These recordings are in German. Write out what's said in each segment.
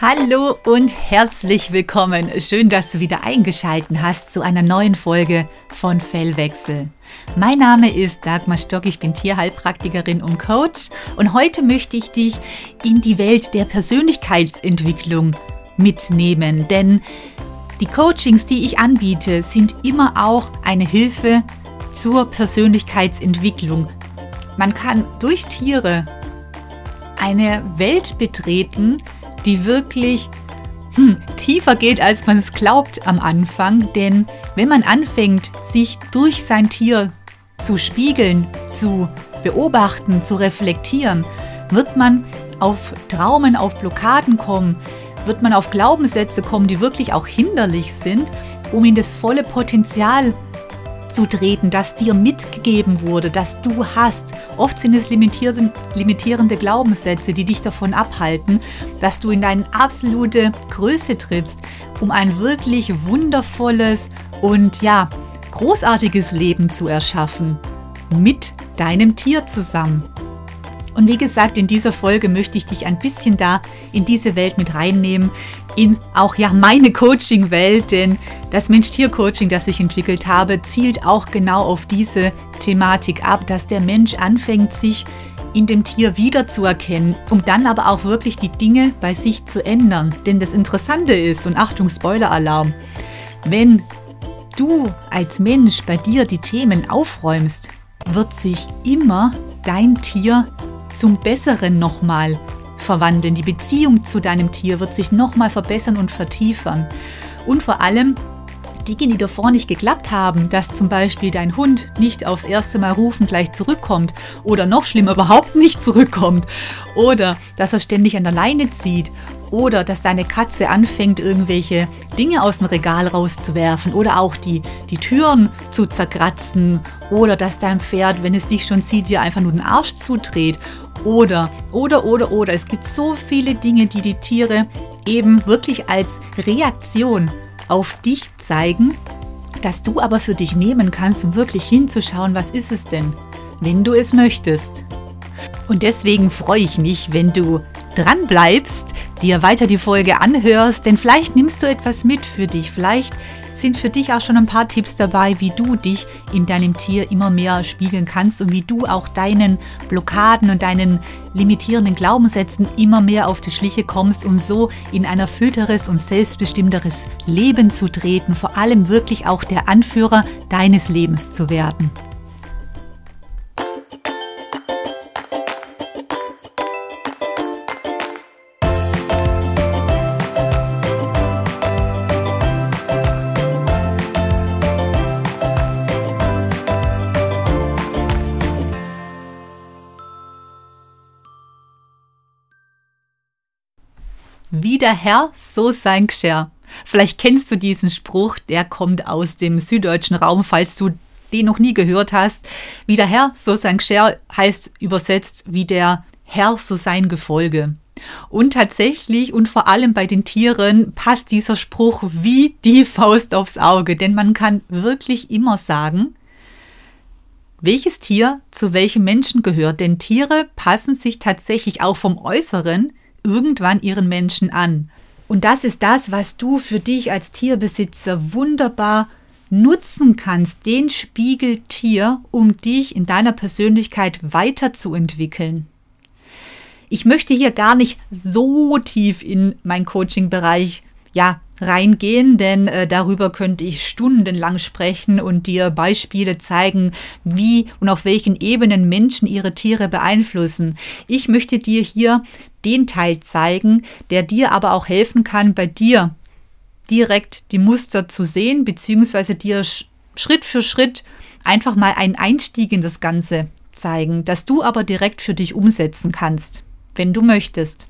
Hallo und herzlich willkommen. Schön, dass du wieder eingeschalten hast zu einer neuen Folge von Fellwechsel. Mein Name ist Dagmar Stock, ich bin Tierheilpraktikerin und Coach und heute möchte ich dich in die Welt der Persönlichkeitsentwicklung mitnehmen, denn die Coachings, die ich anbiete, sind immer auch eine Hilfe zur Persönlichkeitsentwicklung. Man kann durch Tiere eine Welt betreten, die wirklich hm, tiefer geht, als man es glaubt am Anfang. Denn wenn man anfängt, sich durch sein Tier zu spiegeln, zu beobachten, zu reflektieren, wird man auf Traumen, auf Blockaden kommen, wird man auf Glaubenssätze kommen, die wirklich auch hinderlich sind, um in das volle Potenzial zu treten, das dir mitgegeben wurde, das du hast. Oft sind es limitierende Glaubenssätze, die dich davon abhalten, dass du in deine absolute Größe trittst, um ein wirklich wundervolles und ja, großartiges Leben zu erschaffen. Mit deinem Tier zusammen. Und wie gesagt, in dieser Folge möchte ich dich ein bisschen da in diese Welt mit reinnehmen, in auch ja meine Coaching-Welt, denn das Mensch-Tier-Coaching, das ich entwickelt habe, zielt auch genau auf diese Thematik ab, dass der Mensch anfängt, sich in dem Tier wiederzuerkennen, um dann aber auch wirklich die Dinge bei sich zu ändern. Denn das Interessante ist, und Achtung, Spoiler-Alarm, wenn du als Mensch bei dir die Themen aufräumst, wird sich immer dein Tier zum Besseren nochmal verwandeln. Die Beziehung zu deinem Tier wird sich nochmal verbessern und vertiefern. Und vor allem Dinge, die davor nicht geklappt haben, dass zum Beispiel dein Hund nicht aufs erste Mal rufen gleich zurückkommt oder noch schlimmer überhaupt nicht zurückkommt oder dass er ständig an der Leine zieht oder dass deine Katze anfängt, irgendwelche Dinge aus dem Regal rauszuwerfen oder auch die, die Türen zu zerkratzen oder dass dein Pferd, wenn es dich schon sieht, dir einfach nur den Arsch zudreht oder, oder, oder, oder. Es gibt so viele Dinge, die die Tiere eben wirklich als Reaktion auf dich zeigen, dass du aber für dich nehmen kannst, um wirklich hinzuschauen, was ist es denn, wenn du es möchtest. Und deswegen freue ich mich, wenn du dran bleibst, dir weiter die Folge anhörst, denn vielleicht nimmst du etwas mit für dich. Vielleicht sind für dich auch schon ein paar Tipps dabei, wie du dich in deinem Tier immer mehr spiegeln kannst und wie du auch deinen Blockaden und deinen limitierenden Glaubenssätzen immer mehr auf die Schliche kommst, um so in ein erfüllteres und selbstbestimmteres Leben zu treten, vor allem wirklich auch der Anführer deines Lebens zu werden. Wie der Herr, so sein Geschirr. Vielleicht kennst du diesen Spruch, der kommt aus dem süddeutschen Raum, falls du den noch nie gehört hast. Wie der Herr, so sein Geschirr heißt übersetzt wie der Herr, so sein Gefolge. Und tatsächlich und vor allem bei den Tieren passt dieser Spruch wie die Faust aufs Auge, denn man kann wirklich immer sagen, welches Tier zu welchem Menschen gehört. Denn Tiere passen sich tatsächlich auch vom Äußeren irgendwann ihren Menschen an. Und das ist das, was du für dich als Tierbesitzer wunderbar nutzen kannst, den Spiegel Tier, um dich in deiner Persönlichkeit weiterzuentwickeln. Ich möchte hier gar nicht so tief in meinen Coaching-Bereich ja, reingehen, denn äh, darüber könnte ich stundenlang sprechen und dir Beispiele zeigen, wie und auf welchen Ebenen Menschen ihre Tiere beeinflussen. Ich möchte dir hier den Teil zeigen, der dir aber auch helfen kann, bei dir direkt die Muster zu sehen, beziehungsweise dir Schritt für Schritt einfach mal einen Einstieg in das Ganze zeigen, das du aber direkt für dich umsetzen kannst, wenn du möchtest.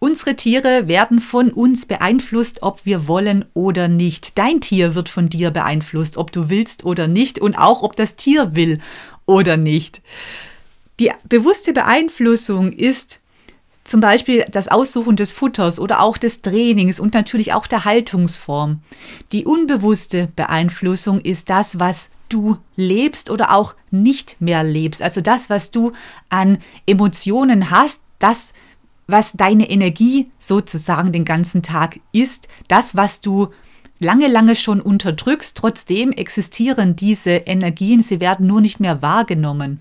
Unsere Tiere werden von uns beeinflusst, ob wir wollen oder nicht. Dein Tier wird von dir beeinflusst, ob du willst oder nicht und auch ob das Tier will oder nicht. Die bewusste Beeinflussung ist zum Beispiel das Aussuchen des Futters oder auch des Trainings und natürlich auch der Haltungsform. Die unbewusste Beeinflussung ist das, was du lebst oder auch nicht mehr lebst. Also das, was du an Emotionen hast, das was deine Energie sozusagen den ganzen Tag ist, das, was du lange, lange schon unterdrückst, trotzdem existieren diese Energien, sie werden nur nicht mehr wahrgenommen.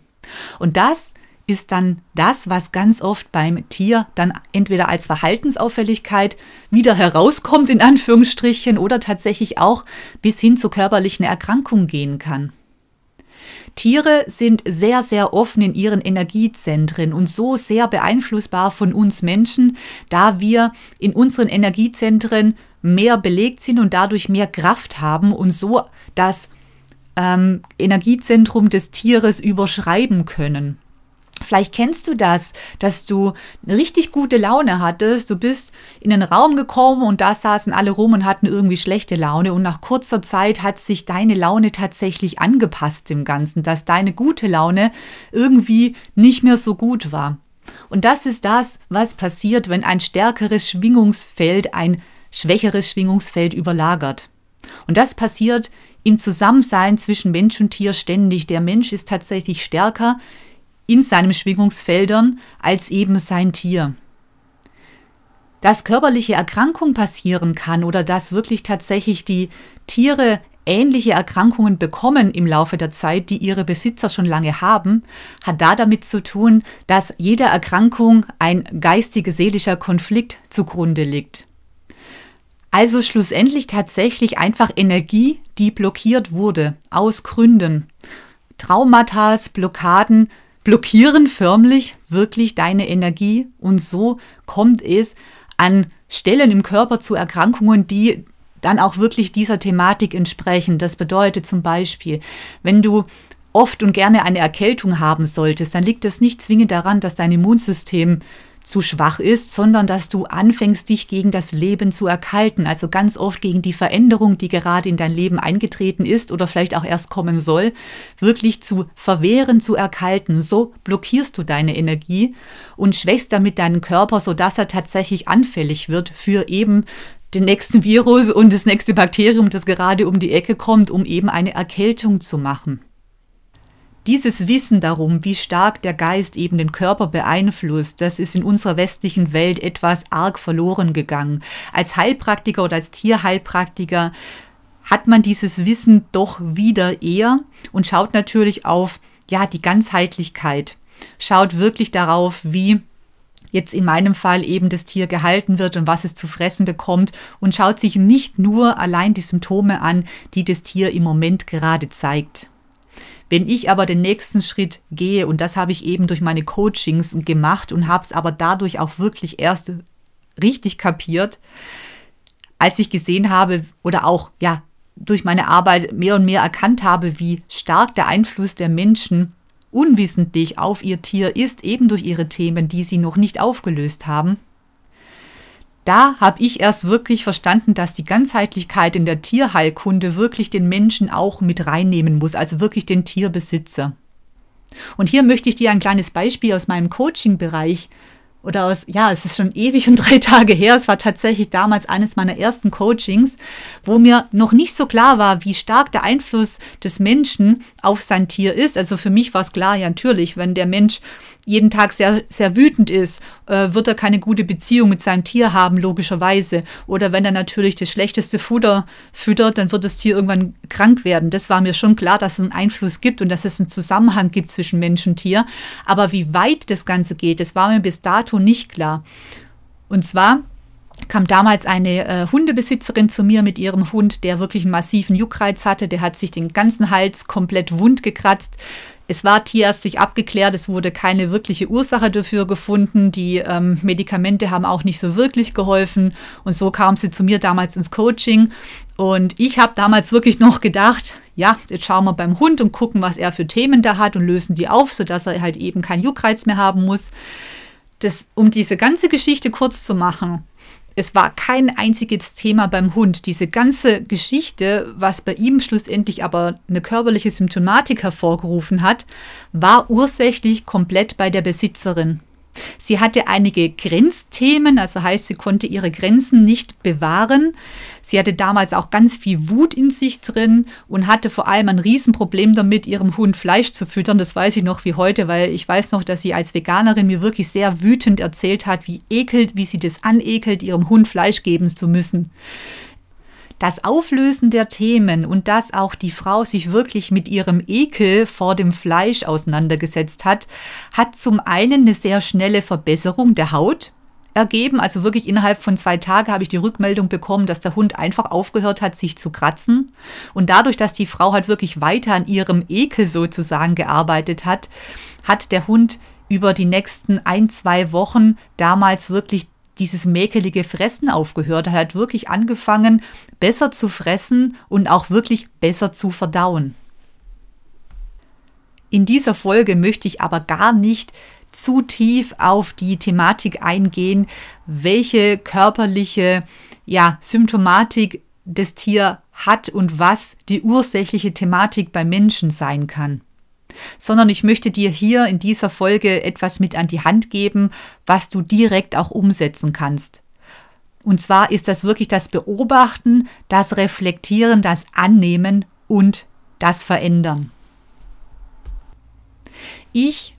Und das ist dann das, was ganz oft beim Tier dann entweder als Verhaltensauffälligkeit wieder herauskommt, in Anführungsstrichen, oder tatsächlich auch bis hin zu körperlichen Erkrankungen gehen kann. Tiere sind sehr, sehr offen in ihren Energiezentren und so sehr beeinflussbar von uns Menschen, da wir in unseren Energiezentren mehr belegt sind und dadurch mehr Kraft haben und so das ähm, Energiezentrum des Tieres überschreiben können. Vielleicht kennst du das, dass du eine richtig gute Laune hattest. Du bist in einen Raum gekommen und da saßen alle rum und hatten irgendwie schlechte Laune. Und nach kurzer Zeit hat sich deine Laune tatsächlich angepasst im Ganzen, dass deine gute Laune irgendwie nicht mehr so gut war. Und das ist das, was passiert, wenn ein stärkeres Schwingungsfeld ein schwächeres Schwingungsfeld überlagert. Und das passiert im Zusammensein zwischen Mensch und Tier ständig. Der Mensch ist tatsächlich stärker in seinen Schwingungsfeldern als eben sein Tier. Dass körperliche Erkrankung passieren kann oder dass wirklich tatsächlich die Tiere ähnliche Erkrankungen bekommen im Laufe der Zeit, die ihre Besitzer schon lange haben, hat da damit zu tun, dass jeder Erkrankung ein geistige-seelischer Konflikt zugrunde liegt. Also schlussendlich tatsächlich einfach Energie, die blockiert wurde, aus Gründen. Traumata, Blockaden blockieren förmlich wirklich deine Energie und so kommt es an Stellen im Körper zu Erkrankungen, die dann auch wirklich dieser Thematik entsprechen. Das bedeutet zum Beispiel, wenn du oft und gerne eine Erkältung haben solltest, dann liegt das nicht zwingend daran, dass dein Immunsystem zu schwach ist, sondern dass du anfängst, dich gegen das Leben zu erkalten, also ganz oft gegen die Veränderung, die gerade in dein Leben eingetreten ist oder vielleicht auch erst kommen soll, wirklich zu verwehren, zu erkalten. So blockierst du deine Energie und schwächst damit deinen Körper, sodass er tatsächlich anfällig wird für eben den nächsten Virus und das nächste Bakterium, das gerade um die Ecke kommt, um eben eine Erkältung zu machen. Dieses Wissen darum, wie stark der Geist eben den Körper beeinflusst, das ist in unserer westlichen Welt etwas arg verloren gegangen. Als Heilpraktiker oder als Tierheilpraktiker hat man dieses Wissen doch wieder eher und schaut natürlich auf ja, die Ganzheitlichkeit. Schaut wirklich darauf, wie jetzt in meinem Fall eben das Tier gehalten wird und was es zu fressen bekommt und schaut sich nicht nur allein die Symptome an, die das Tier im Moment gerade zeigt. Wenn ich aber den nächsten Schritt gehe, und das habe ich eben durch meine Coachings gemacht und habe es aber dadurch auch wirklich erst richtig kapiert, als ich gesehen habe oder auch ja durch meine Arbeit mehr und mehr erkannt habe, wie stark der Einfluss der Menschen unwissentlich auf ihr Tier ist, eben durch ihre Themen, die sie noch nicht aufgelöst haben, da habe ich erst wirklich verstanden, dass die Ganzheitlichkeit in der Tierheilkunde wirklich den Menschen auch mit reinnehmen muss, also wirklich den Tierbesitzer. Und hier möchte ich dir ein kleines Beispiel aus meinem Coaching-Bereich oder aus, ja, es ist schon ewig und drei Tage her. Es war tatsächlich damals eines meiner ersten Coachings, wo mir noch nicht so klar war, wie stark der Einfluss des Menschen auf sein Tier ist. Also für mich war es klar, ja, natürlich, wenn der Mensch jeden Tag sehr, sehr wütend ist, äh, wird er keine gute Beziehung mit seinem Tier haben, logischerweise. Oder wenn er natürlich das schlechteste Futter füttert, dann wird das Tier irgendwann krank werden. Das war mir schon klar, dass es einen Einfluss gibt und dass es einen Zusammenhang gibt zwischen Mensch und Tier. Aber wie weit das Ganze geht, das war mir bis dato nicht klar. Und zwar kam damals eine äh, Hundebesitzerin zu mir mit ihrem Hund, der wirklich einen massiven Juckreiz hatte. Der hat sich den ganzen Hals komplett wund gekratzt. Es war tierärztlich abgeklärt, es wurde keine wirkliche Ursache dafür gefunden. Die ähm, Medikamente haben auch nicht so wirklich geholfen. Und so kam sie zu mir damals ins Coaching. Und ich habe damals wirklich noch gedacht, ja, jetzt schauen wir beim Hund und gucken, was er für Themen da hat und lösen die auf, sodass er halt eben keinen Juckreiz mehr haben muss. Das, um diese ganze Geschichte kurz zu machen, es war kein einziges Thema beim Hund. Diese ganze Geschichte, was bei ihm schlussendlich aber eine körperliche Symptomatik hervorgerufen hat, war ursächlich komplett bei der Besitzerin. Sie hatte einige Grenzthemen, also heißt, sie konnte ihre Grenzen nicht bewahren. Sie hatte damals auch ganz viel Wut in sich drin und hatte vor allem ein Riesenproblem damit, ihrem Hund Fleisch zu füttern. Das weiß ich noch wie heute, weil ich weiß noch, dass sie als Veganerin mir wirklich sehr wütend erzählt hat, wie ekelt, wie sie das anekelt, ihrem Hund Fleisch geben zu müssen das Auflösen der Themen und dass auch die Frau sich wirklich mit ihrem Ekel vor dem Fleisch auseinandergesetzt hat, hat zum einen eine sehr schnelle Verbesserung der Haut ergeben. Also wirklich innerhalb von zwei Tagen habe ich die Rückmeldung bekommen, dass der Hund einfach aufgehört hat, sich zu kratzen. Und dadurch, dass die Frau halt wirklich weiter an ihrem Ekel sozusagen gearbeitet hat, hat der Hund über die nächsten ein, zwei Wochen damals wirklich dieses mäkelige Fressen aufgehört. Er hat wirklich angefangen, besser zu fressen und auch wirklich besser zu verdauen. In dieser Folge möchte ich aber gar nicht zu tief auf die Thematik eingehen, welche körperliche ja, Symptomatik das Tier hat und was die ursächliche Thematik bei Menschen sein kann sondern ich möchte dir hier in dieser Folge etwas mit an die Hand geben, was du direkt auch umsetzen kannst. Und zwar ist das wirklich das Beobachten, das Reflektieren, das Annehmen und das Verändern. Ich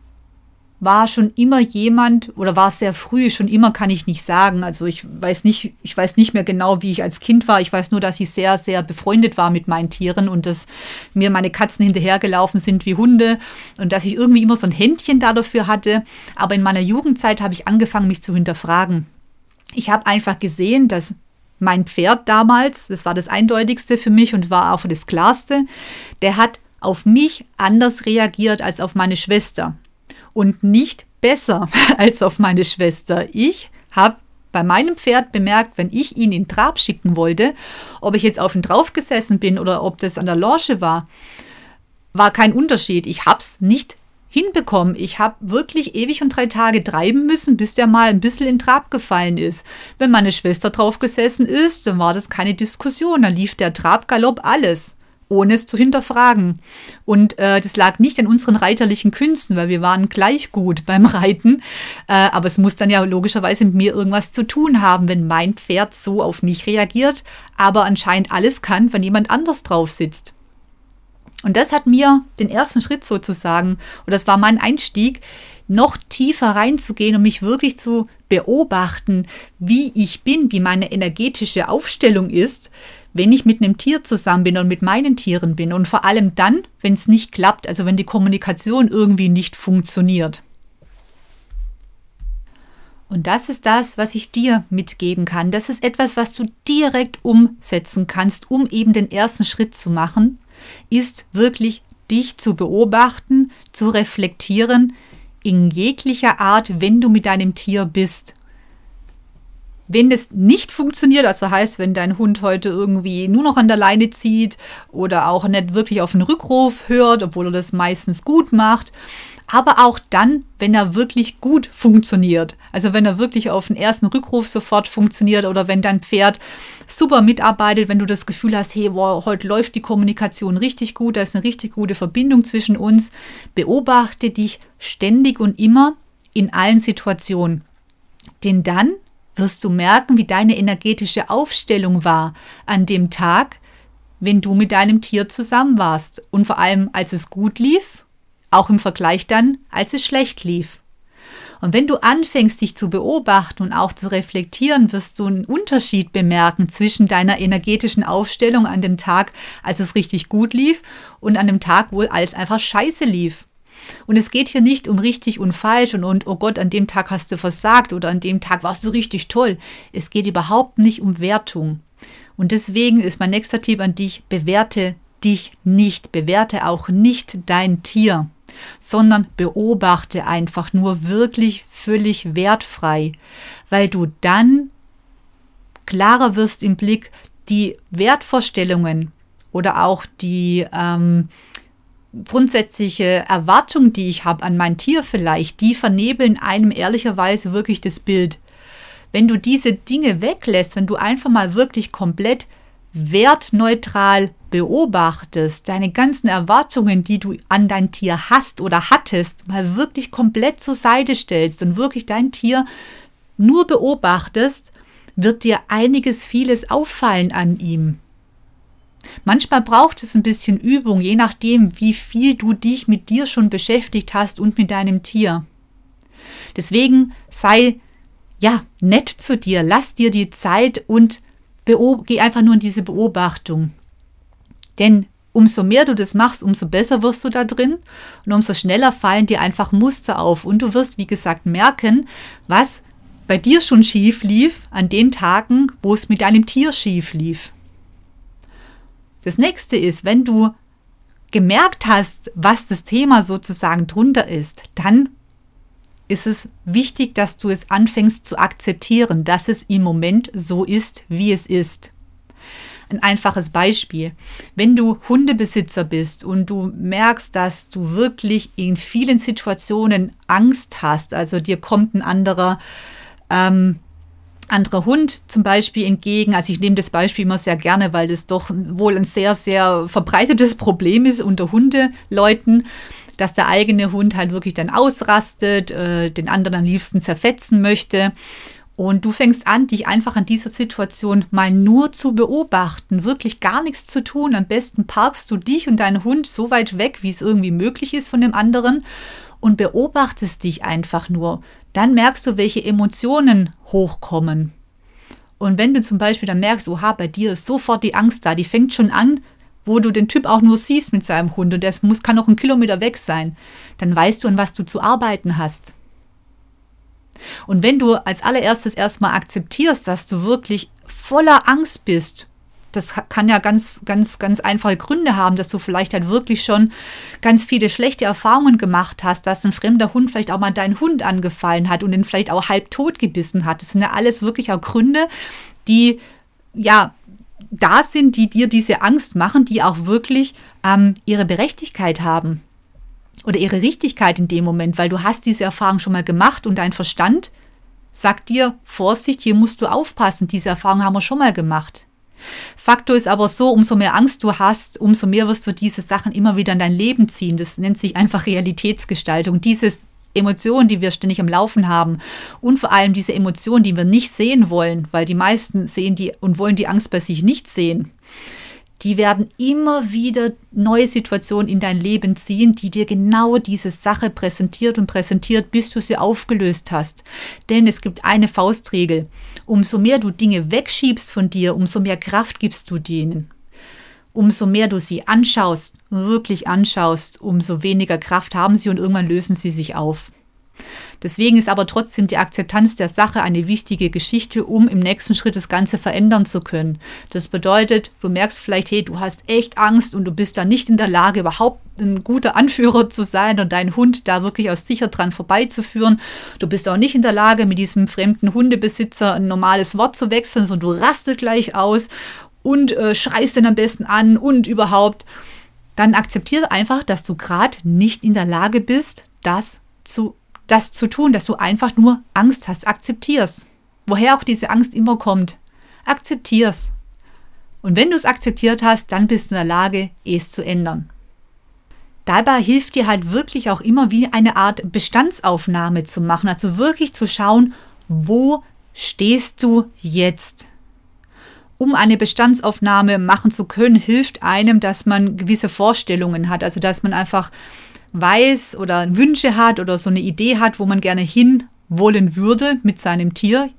war schon immer jemand oder war sehr früh, schon immer kann ich nicht sagen. Also ich weiß nicht, ich weiß nicht mehr genau, wie ich als Kind war. Ich weiß nur, dass ich sehr, sehr befreundet war mit meinen Tieren und dass mir meine Katzen hinterhergelaufen sind wie Hunde und dass ich irgendwie immer so ein Händchen da dafür hatte. Aber in meiner Jugendzeit habe ich angefangen, mich zu hinterfragen. Ich habe einfach gesehen, dass mein Pferd damals, das war das eindeutigste für mich und war auch das klarste, der hat auf mich anders reagiert als auf meine Schwester und nicht besser als auf meine Schwester. Ich habe bei meinem Pferd bemerkt, wenn ich ihn in Trab schicken wollte, ob ich jetzt auf ihn draufgesessen bin oder ob das an der Lorsche war, war kein Unterschied. Ich habe es nicht hinbekommen. Ich habe wirklich ewig und drei Tage treiben müssen, bis der mal ein bisschen in Trab gefallen ist. Wenn meine Schwester draufgesessen ist, dann war das keine Diskussion. Da lief der Trabgalopp alles ohne es zu hinterfragen. Und äh, das lag nicht an unseren reiterlichen Künsten, weil wir waren gleich gut beim Reiten. Äh, aber es muss dann ja logischerweise mit mir irgendwas zu tun haben, wenn mein Pferd so auf mich reagiert, aber anscheinend alles kann, wenn jemand anders drauf sitzt. Und das hat mir den ersten Schritt sozusagen, und das war mein Einstieg, noch tiefer reinzugehen und mich wirklich zu beobachten, wie ich bin, wie meine energetische Aufstellung ist, wenn ich mit einem Tier zusammen bin und mit meinen Tieren bin und vor allem dann, wenn es nicht klappt, also wenn die Kommunikation irgendwie nicht funktioniert. Und das ist das, was ich dir mitgeben kann. Das ist etwas, was du direkt umsetzen kannst, um eben den ersten Schritt zu machen, ist wirklich dich zu beobachten, zu reflektieren, in jeglicher Art, wenn du mit deinem Tier bist. Wenn es nicht funktioniert, also heißt, wenn dein Hund heute irgendwie nur noch an der Leine zieht oder auch nicht wirklich auf den Rückruf hört, obwohl er das meistens gut macht, aber auch dann, wenn er wirklich gut funktioniert. Also wenn er wirklich auf den ersten Rückruf sofort funktioniert oder wenn dein Pferd super mitarbeitet, wenn du das Gefühl hast, hey, wow, heute läuft die Kommunikation richtig gut, da ist eine richtig gute Verbindung zwischen uns, beobachte dich ständig und immer in allen Situationen. Denn dann wirst du merken, wie deine energetische Aufstellung war an dem Tag, wenn du mit deinem Tier zusammen warst. Und vor allem, als es gut lief, auch im Vergleich dann, als es schlecht lief. Und wenn du anfängst, dich zu beobachten und auch zu reflektieren, wirst du einen Unterschied bemerken zwischen deiner energetischen Aufstellung an dem Tag, als es richtig gut lief, und an dem Tag, wo alles einfach scheiße lief. Und es geht hier nicht um richtig und falsch und, und, oh Gott, an dem Tag hast du versagt oder an dem Tag warst du richtig toll. Es geht überhaupt nicht um Wertung. Und deswegen ist mein nächster Tipp an dich, bewerte dich nicht, bewerte auch nicht dein Tier, sondern beobachte einfach nur wirklich völlig wertfrei, weil du dann klarer wirst im Blick, die Wertvorstellungen oder auch die ähm, grundsätzliche Erwartung, die ich habe an mein Tier vielleicht, die vernebeln einem ehrlicherweise wirklich das Bild. Wenn du diese Dinge weglässt, wenn du einfach mal wirklich komplett wertneutral beobachtest, deine ganzen Erwartungen, die du an dein Tier hast oder hattest, mal wirklich komplett zur Seite stellst und wirklich dein Tier nur beobachtest, wird dir einiges, vieles auffallen an ihm. Manchmal braucht es ein bisschen Übung, je nachdem, wie viel du dich mit dir schon beschäftigt hast und mit deinem Tier. Deswegen sei ja nett zu dir, lass dir die Zeit und geh einfach nur in diese Beobachtung. Denn umso mehr du das machst, umso besser wirst du da drin und umso schneller fallen dir einfach Muster auf und du wirst, wie gesagt, merken, was bei dir schon schief lief an den Tagen, wo es mit deinem Tier schief lief. Das nächste ist, wenn du gemerkt hast, was das Thema sozusagen drunter ist, dann ist es wichtig, dass du es anfängst zu akzeptieren, dass es im Moment so ist, wie es ist. Ein einfaches Beispiel. Wenn du Hundebesitzer bist und du merkst, dass du wirklich in vielen Situationen Angst hast, also dir kommt ein anderer ähm, anderer Hund zum Beispiel entgegen. Also ich nehme das Beispiel immer sehr gerne, weil das doch wohl ein sehr, sehr verbreitetes Problem ist unter Hundeleuten, dass der eigene Hund halt wirklich dann ausrastet, äh, den anderen am liebsten zerfetzen möchte. Und du fängst an, dich einfach an dieser Situation mal nur zu beobachten, wirklich gar nichts zu tun. Am besten parkst du dich und deinen Hund so weit weg, wie es irgendwie möglich ist von dem anderen und beobachtest dich einfach nur. Dann merkst du, welche Emotionen hochkommen. Und wenn du zum Beispiel dann merkst, oha, bei dir ist sofort die Angst da, die fängt schon an, wo du den Typ auch nur siehst mit seinem Hund und der muss, kann noch einen Kilometer weg sein, dann weißt du, an was du zu arbeiten hast. Und wenn du als allererstes erstmal akzeptierst, dass du wirklich voller Angst bist, das kann ja ganz, ganz, ganz einfache Gründe haben, dass du vielleicht halt wirklich schon ganz viele schlechte Erfahrungen gemacht hast, dass ein fremder Hund vielleicht auch mal deinen Hund angefallen hat und ihn vielleicht auch halb tot gebissen hat. Das sind ja alles wirklich auch Gründe, die ja da sind, die dir diese Angst machen, die auch wirklich ähm, ihre Berechtigkeit haben oder ihre Richtigkeit in dem Moment, weil du hast diese Erfahrung schon mal gemacht und dein Verstand sagt dir, Vorsicht, hier musst du aufpassen, diese Erfahrung haben wir schon mal gemacht. Faktor ist aber so, umso mehr Angst du hast, umso mehr wirst du diese Sachen immer wieder in dein Leben ziehen. Das nennt sich einfach Realitätsgestaltung. Dieses Emotionen, die wir ständig am Laufen haben und vor allem diese Emotionen, die wir nicht sehen wollen, weil die meisten sehen die und wollen die Angst bei sich nicht sehen die werden immer wieder neue Situationen in dein Leben ziehen, die dir genau diese Sache präsentiert und präsentiert, bis du sie aufgelöst hast. Denn es gibt eine Faustregel. Umso mehr du Dinge wegschiebst von dir, umso mehr Kraft gibst du denen. Umso mehr du sie anschaust, wirklich anschaust, umso weniger Kraft haben sie und irgendwann lösen sie sich auf. Deswegen ist aber trotzdem die Akzeptanz der Sache eine wichtige Geschichte, um im nächsten Schritt das Ganze verändern zu können. Das bedeutet, du merkst vielleicht, hey, du hast echt Angst und du bist da nicht in der Lage, überhaupt ein guter Anführer zu sein und deinen Hund da wirklich aus sicher dran vorbeizuführen. Du bist auch nicht in der Lage, mit diesem fremden Hundebesitzer ein normales Wort zu wechseln, sondern du rastest gleich aus und äh, schreist den am besten an und überhaupt. Dann akzeptiere einfach, dass du gerade nicht in der Lage bist, das zu das zu tun, dass du einfach nur Angst hast. Akzeptier's. Woher auch diese Angst immer kommt. Akzeptier's. Und wenn du es akzeptiert hast, dann bist du in der Lage, es zu ändern. Dabei hilft dir halt wirklich auch immer wie eine Art Bestandsaufnahme zu machen, also wirklich zu schauen, wo stehst du jetzt? Um eine Bestandsaufnahme machen zu können, hilft einem, dass man gewisse Vorstellungen hat, also dass man einfach weiß oder Wünsche hat oder so eine Idee hat, wo man gerne hin wollen würde mit seinem Tier.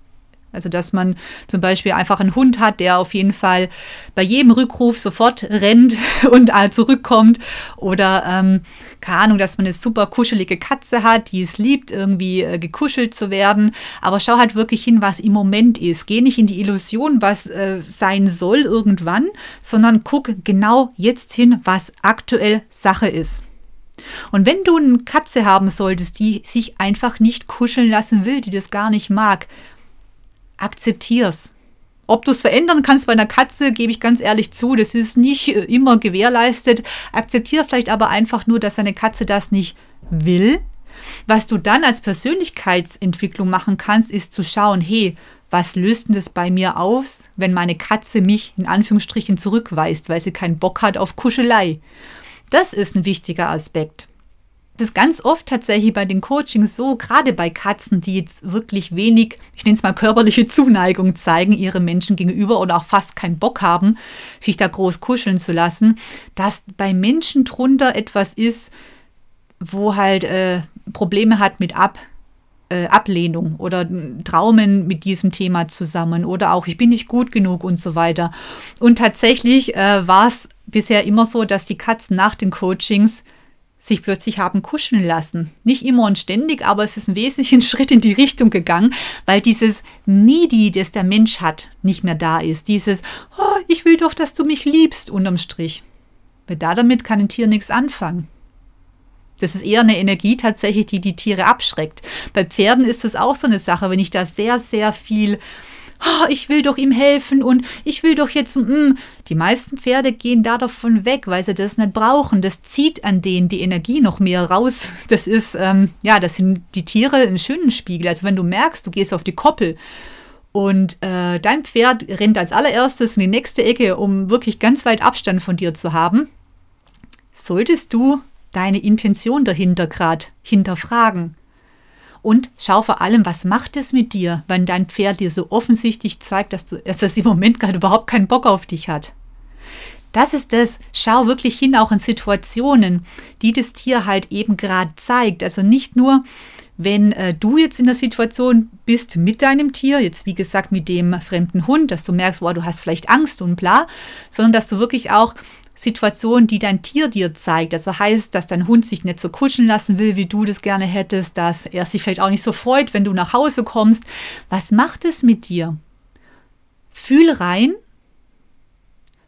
Also, dass man zum Beispiel einfach einen Hund hat, der auf jeden Fall bei jedem Rückruf sofort rennt und zurückkommt. Oder, ähm, keine Ahnung, dass man eine super kuschelige Katze hat, die es liebt, irgendwie äh, gekuschelt zu werden. Aber schau halt wirklich hin, was im Moment ist. Geh nicht in die Illusion, was äh, sein soll irgendwann, sondern guck genau jetzt hin, was aktuell Sache ist. Und wenn du eine Katze haben solltest, die sich einfach nicht kuscheln lassen will, die das gar nicht mag, akzeptier's. Ob du es verändern kannst bei einer Katze, gebe ich ganz ehrlich zu, das ist nicht immer gewährleistet. Akzeptiere vielleicht aber einfach nur, dass deine Katze das nicht will Was du dann als Persönlichkeitsentwicklung machen kannst, ist zu schauen, hey, was löst denn das bei mir aus, wenn meine Katze mich in Anführungsstrichen zurückweist, weil sie keinen Bock hat auf Kuschelei? Das ist ein wichtiger Aspekt. Das ist ganz oft tatsächlich bei den Coachings so, gerade bei Katzen, die jetzt wirklich wenig, ich nenne es mal körperliche Zuneigung zeigen, ihre Menschen gegenüber oder auch fast keinen Bock haben, sich da groß kuscheln zu lassen, dass bei Menschen drunter etwas ist, wo halt äh, Probleme hat mit Ab, äh, Ablehnung oder Traumen mit diesem Thema zusammen oder auch ich bin nicht gut genug und so weiter. Und tatsächlich äh, war es bisher immer so, dass die Katzen nach den Coachings sich plötzlich haben kuscheln lassen. Nicht immer und ständig, aber es ist ein wesentlichen Schritt in die Richtung gegangen, weil dieses Needy, das der Mensch hat, nicht mehr da ist. Dieses, oh, ich will doch, dass du mich liebst, unterm Strich. Weil da damit kann ein Tier nichts anfangen. Das ist eher eine Energie tatsächlich, die die Tiere abschreckt. Bei Pferden ist das auch so eine Sache, wenn ich da sehr, sehr viel oh, ich will doch ihm helfen und ich will doch jetzt, mm. die meisten Pferde gehen da davon weg, weil sie das nicht brauchen. Das zieht an denen die Energie noch mehr raus. Das ist, ähm, ja, das sind die Tiere einen schönen Spiegel. Also wenn du merkst, du gehst auf die Koppel und äh, dein Pferd rennt als allererstes in die nächste Ecke, um wirklich ganz weit Abstand von dir zu haben, solltest du deine Intention dahinter gerade hinterfragen. Und schau vor allem, was macht es mit dir, wenn dein Pferd dir so offensichtlich zeigt, dass, du, dass es im Moment gerade überhaupt keinen Bock auf dich hat. Das ist es. Schau wirklich hin, auch in Situationen, die das Tier halt eben gerade zeigt. Also nicht nur, wenn äh, du jetzt in der Situation bist mit deinem Tier, jetzt wie gesagt mit dem fremden Hund, dass du merkst, wow, du hast vielleicht Angst und bla, sondern dass du wirklich auch Situation, die dein Tier dir zeigt. Also heißt, dass dein Hund sich nicht so kuscheln lassen will, wie du das gerne hättest, dass er sich vielleicht auch nicht so freut, wenn du nach Hause kommst. Was macht es mit dir? Fühl rein,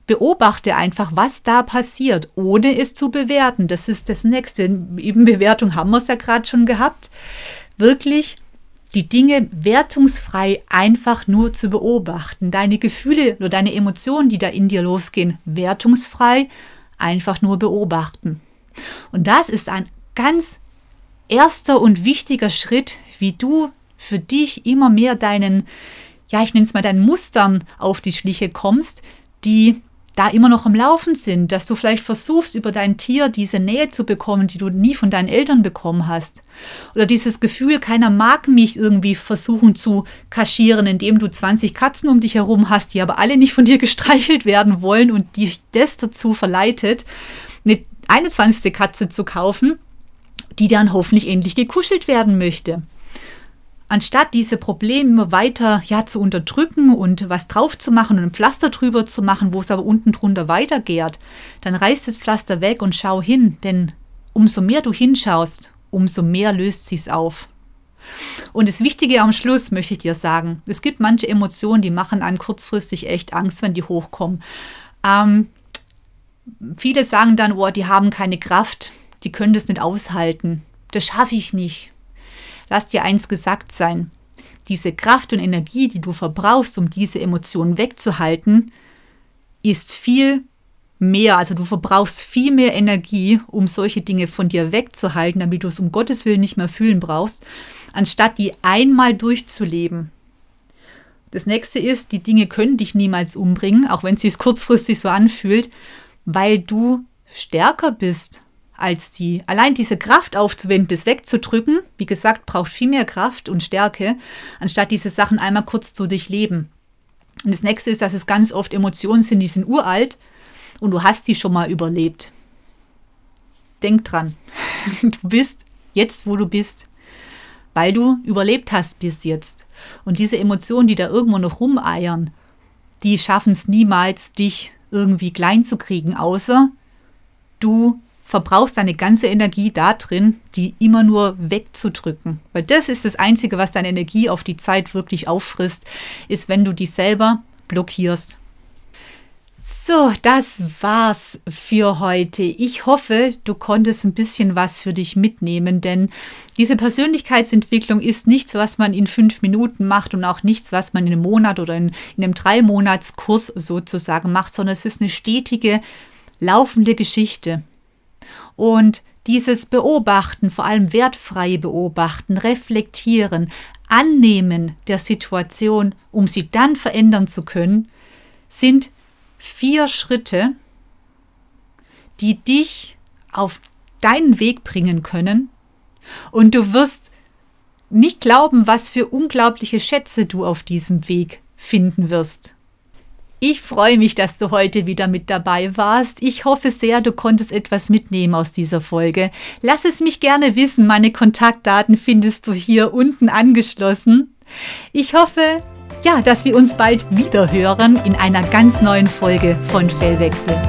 beobachte einfach, was da passiert, ohne es zu bewerten. Das ist das Nächste. Eben Bewertung haben wir es ja gerade schon gehabt. Wirklich die Dinge wertungsfrei einfach nur zu beobachten. Deine Gefühle oder deine Emotionen, die da in dir losgehen, wertungsfrei einfach nur beobachten. Und das ist ein ganz erster und wichtiger Schritt, wie du für dich immer mehr deinen, ja, ich nenne es mal deinen Mustern auf die Schliche kommst, die da immer noch am Laufen sind, dass du vielleicht versuchst, über dein Tier diese Nähe zu bekommen, die du nie von deinen Eltern bekommen hast. Oder dieses Gefühl, keiner mag mich irgendwie versuchen zu kaschieren, indem du 20 Katzen um dich herum hast, die aber alle nicht von dir gestreichelt werden wollen und dich das dazu verleitet, eine 21. Katze zu kaufen, die dann hoffentlich endlich gekuschelt werden möchte anstatt diese Probleme weiter ja, zu unterdrücken und was drauf zu machen und ein Pflaster drüber zu machen, wo es aber unten drunter weitergeht, dann reißt das Pflaster weg und schau hin, denn umso mehr du hinschaust, umso mehr löst sich's auf. Und das Wichtige am Schluss möchte ich dir sagen, es gibt manche Emotionen, die machen einem kurzfristig echt Angst, wenn die hochkommen. Ähm, viele sagen dann, oh, die haben keine Kraft, die können das nicht aushalten. Das schaffe ich nicht lass dir eins gesagt sein. Diese Kraft und Energie, die du verbrauchst, um diese Emotionen wegzuhalten, ist viel mehr, also du verbrauchst viel mehr Energie, um solche Dinge von dir wegzuhalten, damit du es um Gottes Willen nicht mehr fühlen brauchst, anstatt die einmal durchzuleben. Das nächste ist, die Dinge können dich niemals umbringen, auch wenn es sich kurzfristig so anfühlt, weil du stärker bist als die. Allein diese Kraft aufzuwenden, das wegzudrücken, wie gesagt, braucht viel mehr Kraft und Stärke, anstatt diese Sachen einmal kurz zu durchleben. Und das nächste ist, dass es ganz oft Emotionen sind, die sind uralt und du hast sie schon mal überlebt. Denk dran, du bist jetzt, wo du bist, weil du überlebt hast bis jetzt. Und diese Emotionen, die da irgendwo noch rumeiern, die schaffen es niemals, dich irgendwie klein zu kriegen, außer du verbrauchst deine ganze Energie da drin, die immer nur wegzudrücken. Weil das ist das Einzige, was deine Energie auf die Zeit wirklich auffrisst, ist, wenn du dich selber blockierst. So, das war's für heute. Ich hoffe, du konntest ein bisschen was für dich mitnehmen, denn diese Persönlichkeitsentwicklung ist nichts, was man in fünf Minuten macht und auch nichts, was man in einem Monat oder in, in einem Dreimonatskurs sozusagen macht, sondern es ist eine stetige, laufende Geschichte. Und dieses Beobachten, vor allem wertfreie Beobachten, reflektieren, annehmen der Situation, um sie dann verändern zu können, sind vier Schritte, die dich auf deinen Weg bringen können und du wirst nicht glauben, was für unglaubliche Schätze du auf diesem Weg finden wirst. Ich freue mich, dass du heute wieder mit dabei warst. Ich hoffe sehr, du konntest etwas mitnehmen aus dieser Folge. Lass es mich gerne wissen. Meine Kontaktdaten findest du hier unten angeschlossen. Ich hoffe, ja, dass wir uns bald wieder hören in einer ganz neuen Folge von Fellwechsel.